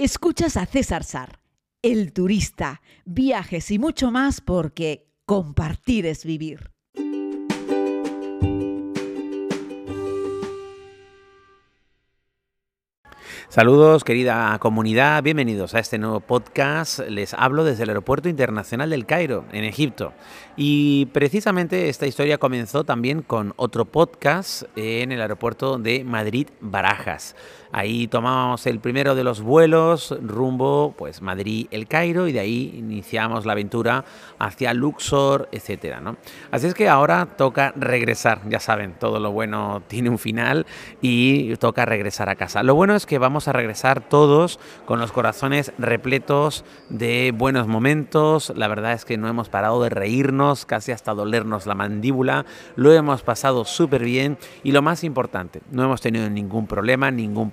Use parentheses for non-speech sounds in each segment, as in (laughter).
Escuchas a César Sar, el turista, viajes y mucho más porque compartir es vivir. Saludos querida comunidad, bienvenidos a este nuevo podcast. Les hablo desde el Aeropuerto Internacional del Cairo, en Egipto. Y precisamente esta historia comenzó también con otro podcast en el aeropuerto de Madrid Barajas. Ahí tomamos el primero de los vuelos rumbo pues Madrid-El Cairo y de ahí iniciamos la aventura hacia Luxor, etcétera. Así es que ahora toca regresar, ya saben, todo lo bueno tiene un final y toca regresar a casa. Lo bueno es que vamos a regresar todos con los corazones repletos de buenos momentos. La verdad es que no hemos parado de reírnos, casi hasta dolernos la mandíbula. Lo hemos pasado súper bien y lo más importante, no hemos tenido ningún problema, ningún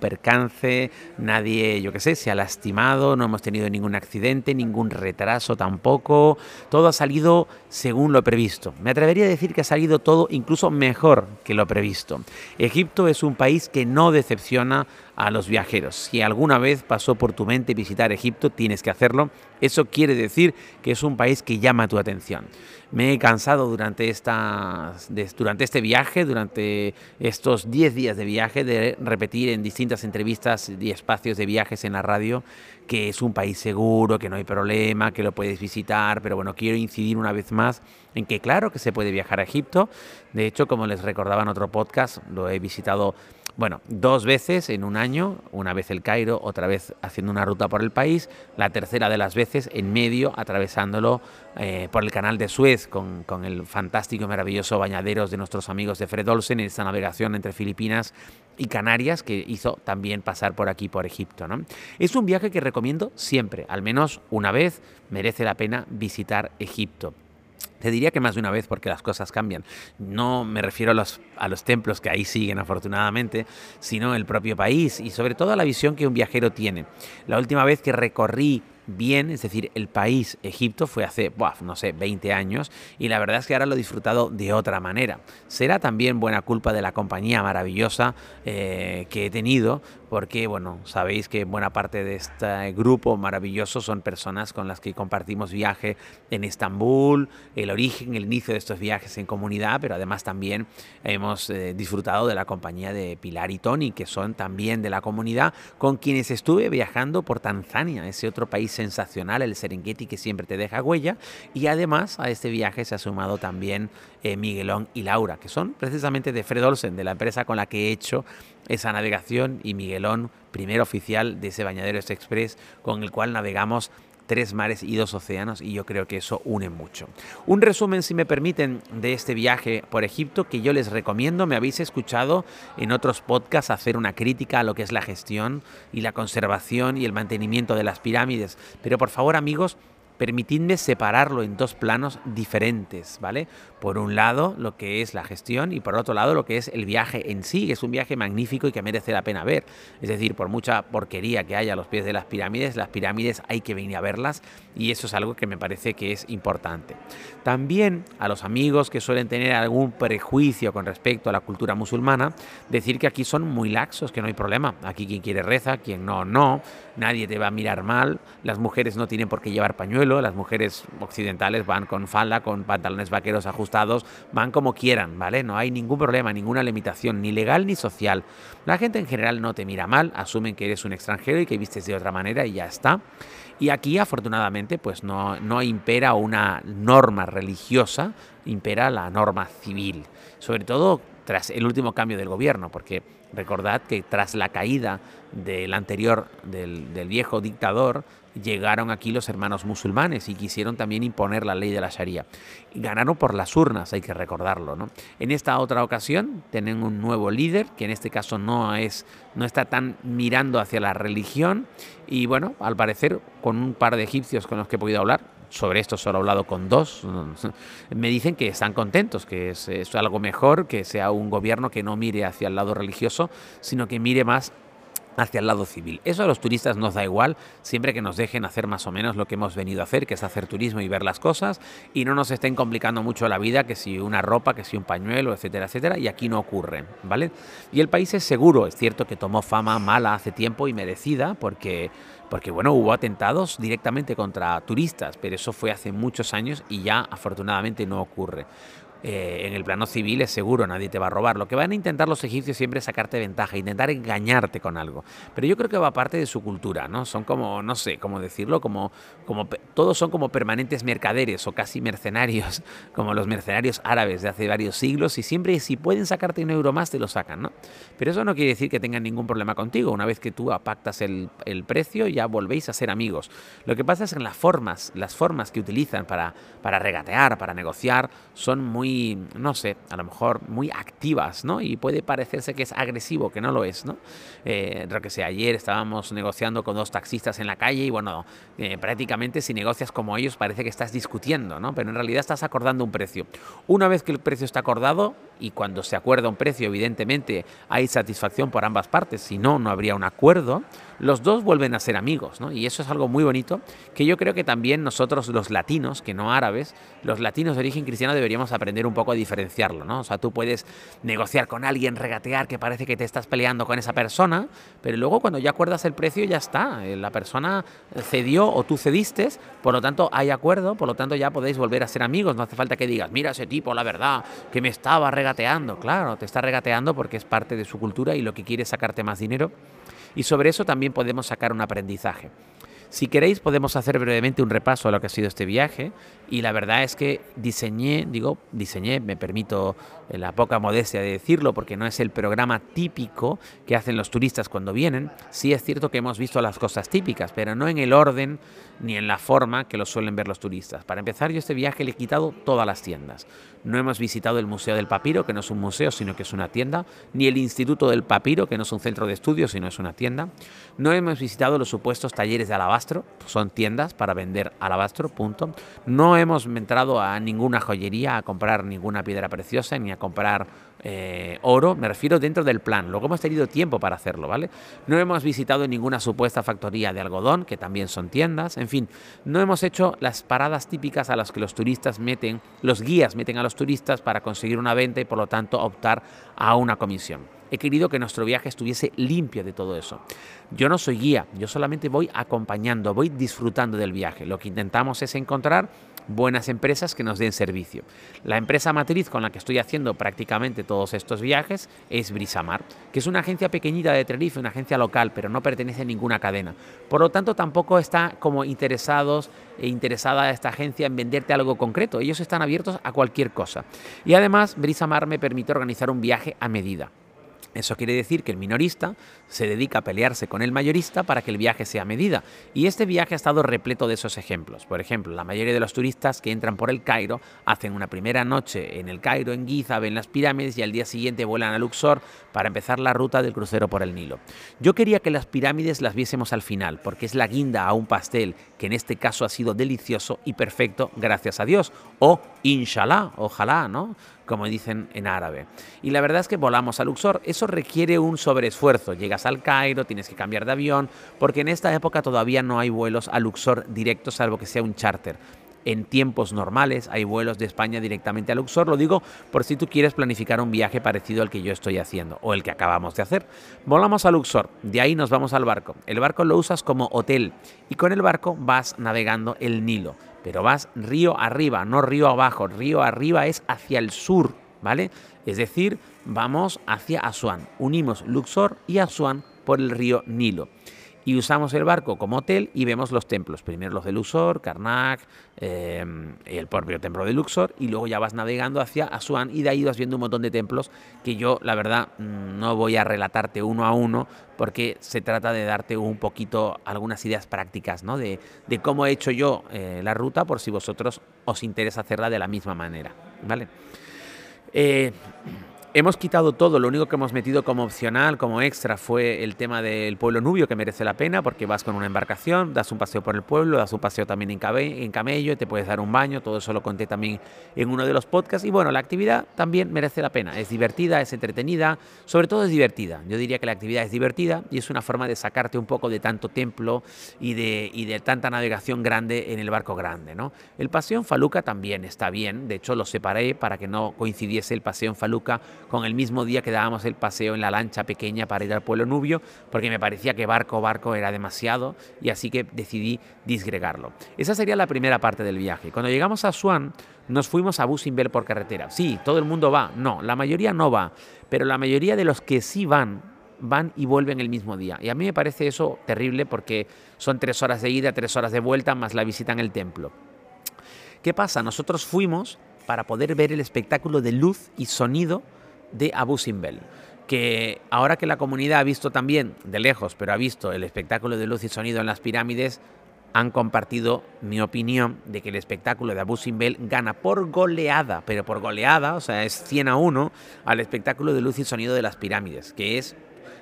nadie, yo qué sé, se ha lastimado, no hemos tenido ningún accidente, ningún retraso tampoco. Todo ha salido según lo previsto. Me atrevería a decir que ha salido todo incluso mejor que lo previsto. Egipto es un país que no decepciona a los viajeros. Si alguna vez pasó por tu mente visitar Egipto, tienes que hacerlo. Eso quiere decir que es un país que llama tu atención. Me he cansado durante, esta, durante este viaje, durante estos 10 días de viaje, de repetir en distintas entrevistas y espacios de viajes en la radio que es un país seguro, que no hay problema, que lo puedes visitar, pero bueno, quiero incidir una vez más en que claro que se puede viajar a Egipto. De hecho, como les recordaba en otro podcast, lo he visitado bueno, dos veces en un año, una vez el Cairo, otra vez haciendo una ruta por el país, la tercera de las veces en medio, atravesándolo eh, por el canal de Suez con, con, el fantástico y maravilloso bañaderos de nuestros amigos de Fred Olsen en esta navegación entre Filipinas y Canarias que hizo también pasar por aquí, por Egipto. Es un viaje que recomiendo siempre, al menos una vez merece la pena visitar Egipto. Te diría que más de una vez porque las cosas cambian. No me refiero a los, a los templos que ahí siguen afortunadamente, sino el propio país y sobre todo la visión que un viajero tiene. La última vez que recorrí bien, es decir, el país Egipto fue hace, no sé, 20 años y la verdad es que ahora lo he disfrutado de otra manera. Será también buena culpa de la compañía maravillosa eh, que he tenido, porque, bueno, sabéis que buena parte de este grupo maravilloso son personas con las que compartimos viaje en Estambul, el origen, el inicio de estos viajes en comunidad, pero además también hemos eh, disfrutado de la compañía de Pilar y Tony, que son también de la comunidad, con quienes estuve viajando por Tanzania, ese otro país sensacional, el Serengeti que siempre te deja huella. Y además a este viaje se ha sumado también eh, Miguelón y Laura, que son precisamente de Fred Olsen, de la empresa con la que he hecho esa navegación, y Miguelón, primer oficial de ese Bañaderos Express, con el cual navegamos tres mares y dos océanos y yo creo que eso une mucho. Un resumen, si me permiten, de este viaje por Egipto que yo les recomiendo. Me habéis escuchado en otros podcasts hacer una crítica a lo que es la gestión y la conservación y el mantenimiento de las pirámides. Pero por favor, amigos, permitidme separarlo en dos planos diferentes, ¿vale? Por un lado, lo que es la gestión y por otro lado, lo que es el viaje en sí, es un viaje magnífico y que merece la pena ver. Es decir, por mucha porquería que haya a los pies de las pirámides, las pirámides hay que venir a verlas y eso es algo que me parece que es importante. También a los amigos que suelen tener algún prejuicio con respecto a la cultura musulmana, decir que aquí son muy laxos, que no hay problema. Aquí quien quiere reza, quien no, no. Nadie te va a mirar mal. Las mujeres no tienen por qué llevar pañuelos las mujeres occidentales van con falda, con pantalones vaqueros ajustados, van como quieran, ¿vale? No hay ningún problema, ninguna limitación, ni legal ni social. La gente en general no te mira mal, asumen que eres un extranjero y que vistes de otra manera y ya está. Y aquí, afortunadamente, pues no, no impera una norma religiosa, impera la norma civil. Sobre todo tras el último cambio del gobierno, porque recordad que tras la caída del anterior, del, viejo dictador, llegaron aquí los hermanos musulmanes y quisieron también imponer la ley de la Sharia. Ganaron por las urnas, hay que recordarlo. En esta otra ocasión tienen un nuevo líder, que en este caso no, es, no está tan mirando hacia la religión. Y bueno, al parecer, con un par de egipcios con los que he podido hablar, sobre esto solo he hablado con dos, (laughs) me dicen que están contentos, que es, algo mejor, que sea un gobierno que no mire hacia el lado religioso, sino que mire más hacia el lado civil. Eso a los turistas nos da igual, siempre que nos dejen hacer más o menos lo que hemos venido a hacer, que es hacer turismo y ver las cosas, y no nos estén complicando mucho la vida, que si una ropa, que si un pañuelo, etcétera, etcétera, y aquí no ocurre, ¿vale? Y el país es seguro, es cierto que tomó fama mala hace tiempo y merecida, porque porque bueno, hubo atentados directamente contra turistas, pero eso fue hace muchos años y ya afortunadamente no ocurre. Eh, en el plano civil es seguro, nadie te va a robar. Lo que van a intentar los egipcios siempre es sacarte ventaja, intentar engañarte con algo. Pero yo creo que va parte de su cultura, ¿no? Son como, no sé, cómo decirlo, como, como todos son como permanentes mercaderes o casi mercenarios, (laughs) como los mercenarios árabes de hace varios siglos y siempre si pueden sacarte un euro más te lo sacan, ¿no? Pero eso no quiere decir que tengan ningún problema contigo. Una vez que tú pactas el, el precio ya volvéis a ser amigos. Lo que pasa es que las formas, las formas que utilizan para, para regatear, para negociar, son muy no sé, a lo mejor muy activas, ¿no? Y puede parecerse que es agresivo, que no lo es, ¿no? Eh, que sé, ayer estábamos negociando con dos taxistas en la calle y bueno, eh, prácticamente si negocias como ellos parece que estás discutiendo, ¿no? Pero en realidad estás acordando un precio. Una vez que el precio está acordado y cuando se acuerda un precio, evidentemente hay satisfacción por ambas partes, si no, no habría un acuerdo los dos vuelven a ser amigos, ¿no? Y eso es algo muy bonito que yo creo que también nosotros los latinos, que no árabes, los latinos de origen cristiano deberíamos aprender un poco a diferenciarlo, ¿no? O sea, tú puedes negociar con alguien, regatear, que parece que te estás peleando con esa persona, pero luego cuando ya acuerdas el precio ya está, eh, la persona cedió o tú cediste, por lo tanto hay acuerdo, por lo tanto ya podéis volver a ser amigos, no hace falta que digas, mira ese tipo, la verdad, que me estaba regateando, claro, te está regateando porque es parte de su cultura y lo que quiere es sacarte más dinero y sobre eso también podemos sacar un aprendizaje. Si queréis podemos hacer brevemente un repaso a lo que ha sido este viaje. Y la verdad es que diseñé, digo, diseñé, me permito la poca modestia de decirlo porque no es el programa típico que hacen los turistas cuando vienen. Sí es cierto que hemos visto las cosas típicas, pero no en el orden ni en la forma que lo suelen ver los turistas. Para empezar, yo este viaje le he quitado todas las tiendas. No hemos visitado el Museo del Papiro, que no es un museo, sino que es una tienda, ni el Instituto del Papiro, que no es un centro de estudios, sino es una tienda. No hemos visitado los supuestos talleres de alabastro, son tiendas para vender alabastro, punto. No hemos entrado a ninguna joyería a comprar ninguna piedra preciosa, ni a comprar eh, oro, me refiero dentro del plan. Luego hemos tenido tiempo para hacerlo, ¿vale? No hemos visitado ninguna supuesta factoría de algodón, que también son tiendas. En fin, no hemos hecho las paradas típicas a las que los turistas meten, los guías meten a los turistas para conseguir una venta y por lo tanto optar a una comisión. He querido que nuestro viaje estuviese limpio de todo eso. Yo no soy guía, yo solamente voy acompañando, voy disfrutando del viaje. Lo que intentamos es encontrar buenas empresas que nos den servicio. La empresa matriz con la que estoy haciendo prácticamente todos estos viajes es Brisamar, que es una agencia pequeñita de Tenerife, una agencia local, pero no pertenece a ninguna cadena. Por lo tanto, tampoco está como interesados e interesada esta agencia en venderte algo concreto. Ellos están abiertos a cualquier cosa. Y además, Brisamar me permite organizar un viaje a medida. Eso quiere decir que el minorista se dedica a pelearse con el mayorista para que el viaje sea medida. Y este viaje ha estado repleto de esos ejemplos. Por ejemplo, la mayoría de los turistas que entran por el Cairo hacen una primera noche en el Cairo, en Giza, ven las pirámides y al día siguiente vuelan a Luxor para empezar la ruta del crucero por el Nilo. Yo quería que las pirámides las viésemos al final, porque es la guinda a un pastel que en este caso ha sido delicioso y perfecto gracias a Dios. O inshallah, ojalá, ¿no? Como dicen en árabe. Y la verdad es que volamos a Luxor. Eso requiere un sobreesfuerzo. Llegas al Cairo, tienes que cambiar de avión, porque en esta época todavía no hay vuelos a Luxor directos, salvo que sea un charter. En tiempos normales hay vuelos de España directamente a Luxor. Lo digo por si tú quieres planificar un viaje parecido al que yo estoy haciendo o el que acabamos de hacer. Volamos a Luxor, de ahí nos vamos al barco. El barco lo usas como hotel y con el barco vas navegando el Nilo pero vas río arriba, no río abajo. Río arriba es hacia el sur, ¿vale? Es decir, vamos hacia Asuán. Unimos Luxor y Asuán por el río Nilo y usamos el barco como hotel y vemos los templos. Primero los de Luxor, Karnak, eh, el propio templo de Luxor y luego ya vas navegando hacia Asuán y de ahí vas viendo un montón de templos que yo la verdad mm, no voy a relatarte uno a uno porque se trata de darte un poquito algunas ideas prácticas ¿no? de, cómo he hecho yo eh, la ruta por si vosotros os interesa hacerla de la misma manera. ¿vale? Eh, Hemos quitado todo, lo único que hemos metido como opcional, como extra, fue el tema del pueblo nubio, que merece la pena porque vas con una embarcación, das un paseo por el pueblo, das un paseo también en, camello, te puedes dar un baño, todo eso lo conté también en uno de los podcasts. Y bueno, la actividad también merece la pena, es divertida, es entretenida, sobre todo es divertida. Yo diría que la actividad es divertida y es una forma de sacarte un poco de tanto templo y de, y de tanta navegación grande en el barco grande. ¿no? El paseo en Faluca también está bien, de hecho lo separé para que no coincidiese el paseo en Faluca con el mismo día que dábamos el paseo en la lancha pequeña para ir al pueblo nubio, porque me parecía que barco barco era demasiado y así que decidí disgregarlo. Esa sería la primera parte del viaje. Cuando llegamos a Swan, nos fuimos a Busimbel por carretera. Sí, todo el mundo va. No, la mayoría no va, pero la mayoría de los que sí van van y vuelven el mismo día. Y a mí me parece eso terrible porque son tres horas de ida, tres horas de vuelta, más la visita en el templo. ¿Qué pasa? Nosotros fuimos para poder ver el espectáculo de luz y sonido de Abu Simbel que ahora que la comunidad ha visto también, de lejos, pero ha visto el espectáculo de luz y sonido en las pirámides, han compartido mi opinión de que el espectáculo de Abu Simbel gana por goleada, pero por goleada, o sea, es 100 a 1 al espectáculo de luz y sonido de las pirámides, que es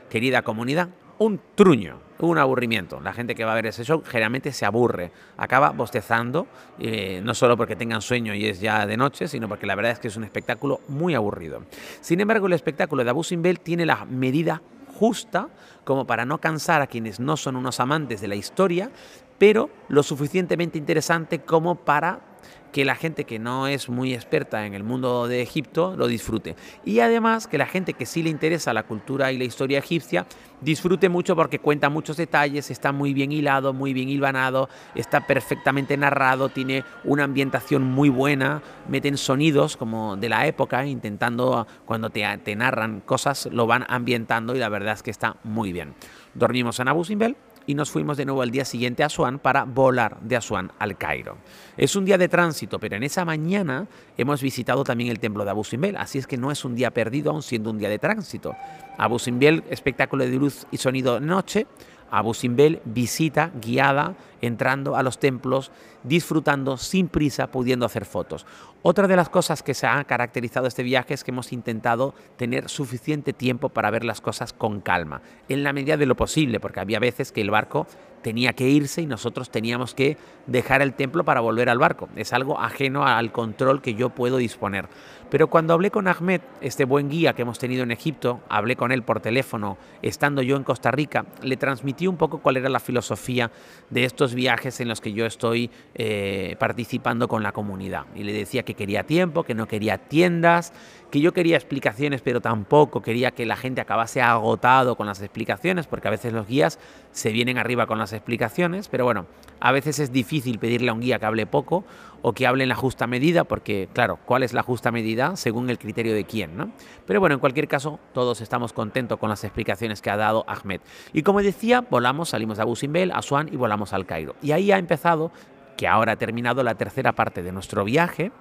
querida comunidad, un truño, un aburrimiento. La gente que va a ver ese show generalmente se aburre, acaba bostezando, eh, no solo porque tengan sueño y es ya de noche, sino porque la verdad es que es un espectáculo muy aburrido. Sin embargo, el espectáculo de Abu Simbel tiene la medida justa como para no cansar a quienes no son unos amantes de la historia, pero lo suficientemente interesante como para que la gente que no es muy experta en el mundo de Egipto lo disfrute. Y además que la gente que sí le interesa la cultura y la historia egipcia disfrute mucho porque cuenta muchos detalles, está muy bien hilado, muy bien hilvanado, está perfectamente narrado, tiene una ambientación muy buena, meten sonidos como de la época, intentando cuando te, te narran cosas, lo van ambientando y la verdad es que está muy bien. Dormimos en Abu Simbel y nos fuimos de nuevo al día siguiente a Asuán para volar de Asuán al Cairo. Es un día de tránsito, pero en esa mañana hemos visitado también el templo de Abu Simbel, así es que no es un día perdido, aún siendo un día de tránsito. Abu Simbel, espectáculo de luz y sonido noche, Abu Simbel, visita guiada, entrando a los templos, disfrutando sin prisa, pudiendo hacer fotos. Otra de las cosas que se ha caracterizado este viaje es que hemos intentado tener suficiente tiempo para ver las cosas con calma, en la medida de lo posible, porque había veces que el barco tenía que irse y nosotros teníamos que dejar el templo para volver al barco. Es algo ajeno al control que yo puedo disponer. Pero cuando hablé con Ahmed, este buen guía que hemos tenido en Egipto, hablé con él por teléfono, estando yo en Costa Rica, le transmití un poco cuál era la filosofía de estos viajes en los que yo estoy eh, participando con la comunidad. Y le decía que quería tiempo, que no quería tiendas, que yo quería explicaciones, pero tampoco quería que la gente acabase agotado con las explicaciones, porque a veces los guías se vienen arriba con las explicaciones, pero bueno, a veces es difícil pedirle a un guía que hable poco o que hable en la justa medida, porque claro, ¿cuál es la justa medida? Según el criterio de quién, ¿no? Pero bueno, en cualquier caso, todos estamos contentos con las explicaciones que ha dado Ahmed. Y como decía, volamos, salimos de Abu a Asuán y volamos al Cairo. Y ahí ha empezado que ahora ha terminado la tercera parte de nuestro viaje,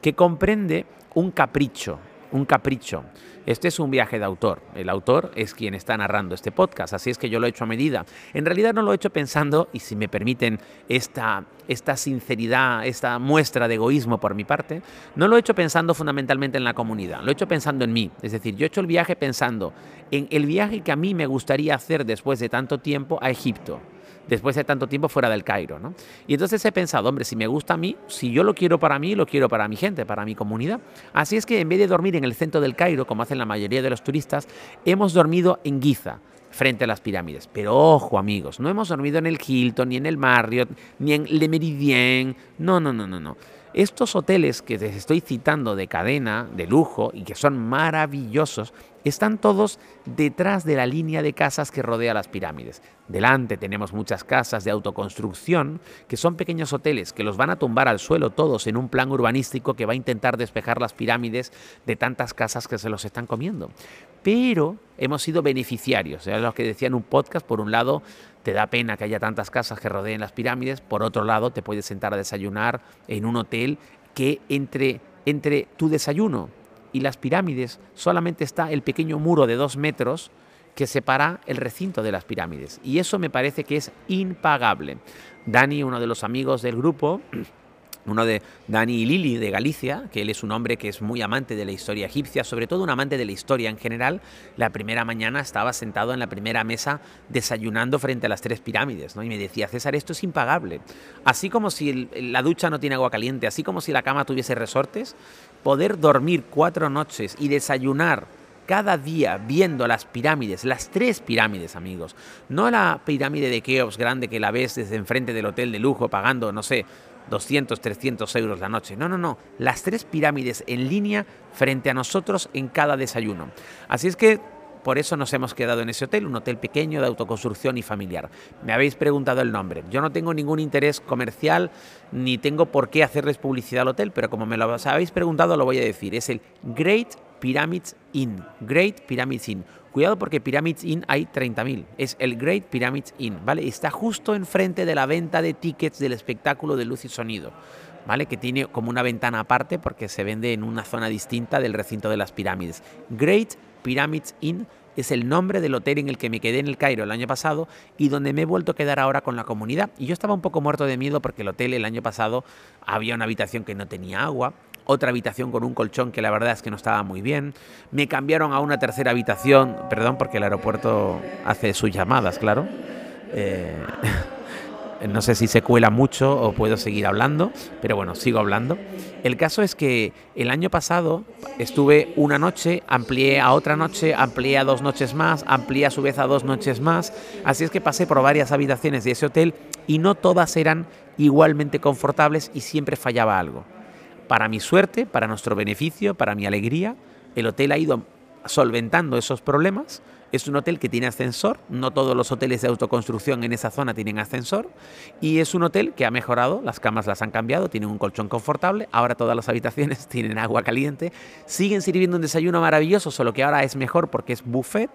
que comprende un capricho, un capricho. Este es un viaje de autor. El autor es quien está narrando este podcast, así es que yo lo he hecho a medida. En realidad no lo he hecho pensando, y si me permiten esta, esta sinceridad, esta muestra de egoísmo por mi parte, no lo he hecho pensando fundamentalmente en la comunidad, lo he hecho pensando en mí. Es decir, yo he hecho el viaje pensando en el viaje que a mí me gustaría hacer después de tanto tiempo a Egipto después de tanto tiempo fuera del Cairo. ¿no? Y entonces he pensado, hombre, si me gusta a mí, si yo lo quiero para mí, lo quiero para mi gente, para mi comunidad. Así es que en vez de dormir en el centro del Cairo, como hacen la mayoría de los turistas, hemos dormido en Giza frente a las pirámides. Pero ojo amigos, no hemos dormido en el Hilton, ni en el Marriott, ni en Le Meridien. No, no, no, no, no. Estos hoteles que les estoy citando de cadena, de lujo y que son maravillosos, están todos detrás de la línea de casas que rodea las pirámides. Delante tenemos muchas casas de autoconstrucción, que son pequeños hoteles que los van a tumbar al suelo todos en un plan urbanístico que va a intentar despejar las pirámides de tantas casas que se los están comiendo. Pero hemos sido beneficiarios, era lo que decía en un podcast, por un lado te da pena que haya tantas casas que rodeen las pirámides, por otro lado te puedes sentar a desayunar en un hotel que entre, entre tu desayuno y las pirámides solamente está el pequeño muro de dos metros que separa el recinto de las pirámides. Y eso me parece que es impagable. Dani, uno de los amigos del grupo, (clears throat) uno de Dani y Lili de Galicia, que él es un hombre que es muy amante de la historia egipcia, sobre todo un amante de la historia en general, la primera mañana estaba sentado en la primera mesa desayunando frente a las tres pirámides, ¿no? Y me decía, César, esto es impagable. Así como si la ducha no tiene agua caliente, así como si la cama tuviese resortes, poder dormir cuatro noches y desayunar cada día viendo las pirámides, las tres pirámides, amigos. No la pirámide de Keops grande que la ves desde enfrente del hotel de lujo pagando, no sé, 200, 300 euros la noche. No, no, no. Las tres pirámides en línea frente a nosotros en cada desayuno. Así es que por eso nos hemos quedado en ese hotel, un hotel pequeño de autoconstrucción y familiar. Me habéis preguntado el nombre. Yo no tengo ningún interés comercial ni tengo por qué hacerles publicidad al hotel, pero como me lo habéis preguntado lo voy a decir. Es el Great Pyramids Inn. Great Pyramids Inn. Cuidado porque Pyramids Inn hay 30.000. Es el Great Pyramids Inn, ¿vale? Está justo enfrente de la venta de tickets del espectáculo de luz y sonido. ¿Vale? Que tiene como una ventana aparte porque se vende en una zona distinta del recinto de las pirámides. Great Pyramids Inn es el nombre del hotel en el que me quedé en el Cairo el año pasado y donde me he vuelto a quedar ahora con la comunidad. Y yo estaba un poco muerto de miedo porque el hotel el año pasado había una habitación que no tenía agua, otra habitación con un colchón que la verdad es que no estaba muy bien. Me cambiaron a una tercera habitación, perdón, porque el aeropuerto hace sus llamadas, claro. Eh, (laughs) no sé si se cuela mucho o puedo seguir hablando, pero bueno, sigo hablando. El caso es que el año pasado estuve una noche, amplié a otra noche, amplié a dos noches más, amplié a su vez a dos noches más. Así es que pasé por varias habitaciones de ese hotel y no todas eran igualmente confortables y siempre fallaba algo. Para mi suerte, para nuestro beneficio, para mi alegría, el hotel ha ido solventando esos problemas. Es un hotel que tiene ascensor, no todos los hoteles de autoconstrucción en esa zona tienen ascensor, y es un hotel que ha mejorado, las camas las han cambiado, tienen un colchón confortable, ahora todas las habitaciones (laughs) tienen agua caliente, siguen sirviendo un desayuno maravilloso, solo que ahora es mejor porque es buffet,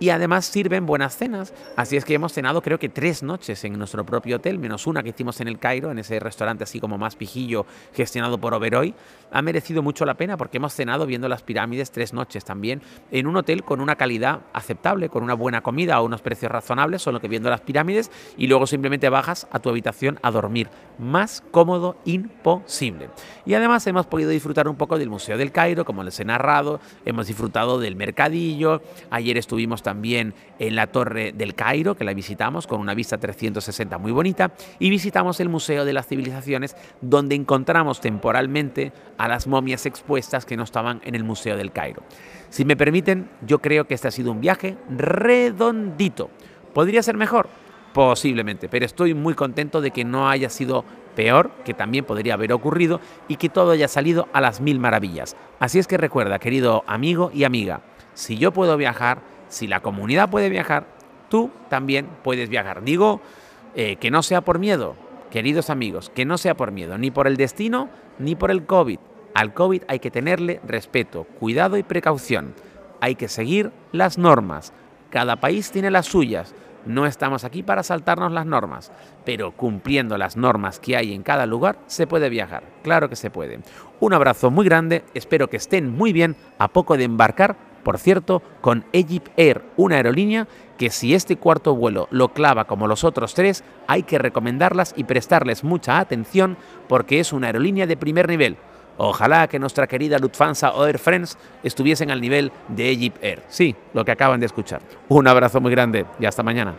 y además sirven buenas cenas. Así es que hemos cenado creo que tres noches en nuestro propio hotel, menos una que hicimos en el Cairo, en ese restaurante así como más pijillo gestionado por Oberoi. Ha merecido mucho la pena porque hemos cenado viendo las pirámides tres noches también en un hotel con una calidad aceptable, con una buena comida a unos precios razonables, solo que viendo las pirámides y luego simplemente bajas a tu habitación a dormir. Más cómodo imposible. Y además hemos podido disfrutar un poco del Museo del Cairo, como les he narrado, hemos disfrutado del mercadillo, ayer estuvimos también en la Torre del Cairo, que la visitamos con una vista 360 muy bonita, y visitamos el Museo de las Civilizaciones, donde encontramos temporalmente a las momias expuestas que no estaban en el Museo del Cairo. Si me permiten, yo creo que este ha sido un viaje redondito. ¿Podría ser mejor? Posiblemente, pero estoy muy contento de que no haya sido peor, que también podría haber ocurrido, y que todo haya salido a las mil maravillas. Así es que recuerda, querido amigo y amiga, si yo puedo viajar, si la comunidad puede viajar, tú también puedes viajar. Digo eh, que no sea por miedo, queridos amigos, que no sea por miedo, ni por el destino, ni por el COVID. Al COVID hay que tenerle respeto, cuidado y precaución. Hay que seguir las normas. Cada país tiene las suyas. No estamos aquí para saltarnos las normas, pero cumpliendo las normas que hay en cada lugar se puede viajar. Claro que se puede. Un abrazo muy grande, espero que estén muy bien a poco de embarcar por cierto, con Egypt Air, una aerolínea que si este cuarto vuelo lo clava como los otros tres, hay que recomendarlas y prestarles mucha atención porque es una aerolínea de primer nivel. Ojalá que nuestra querida Lufthansa o Air France estuviesen al nivel de Egypt Air. Sí, lo que acaban de escuchar. Un abrazo muy grande y hasta mañana.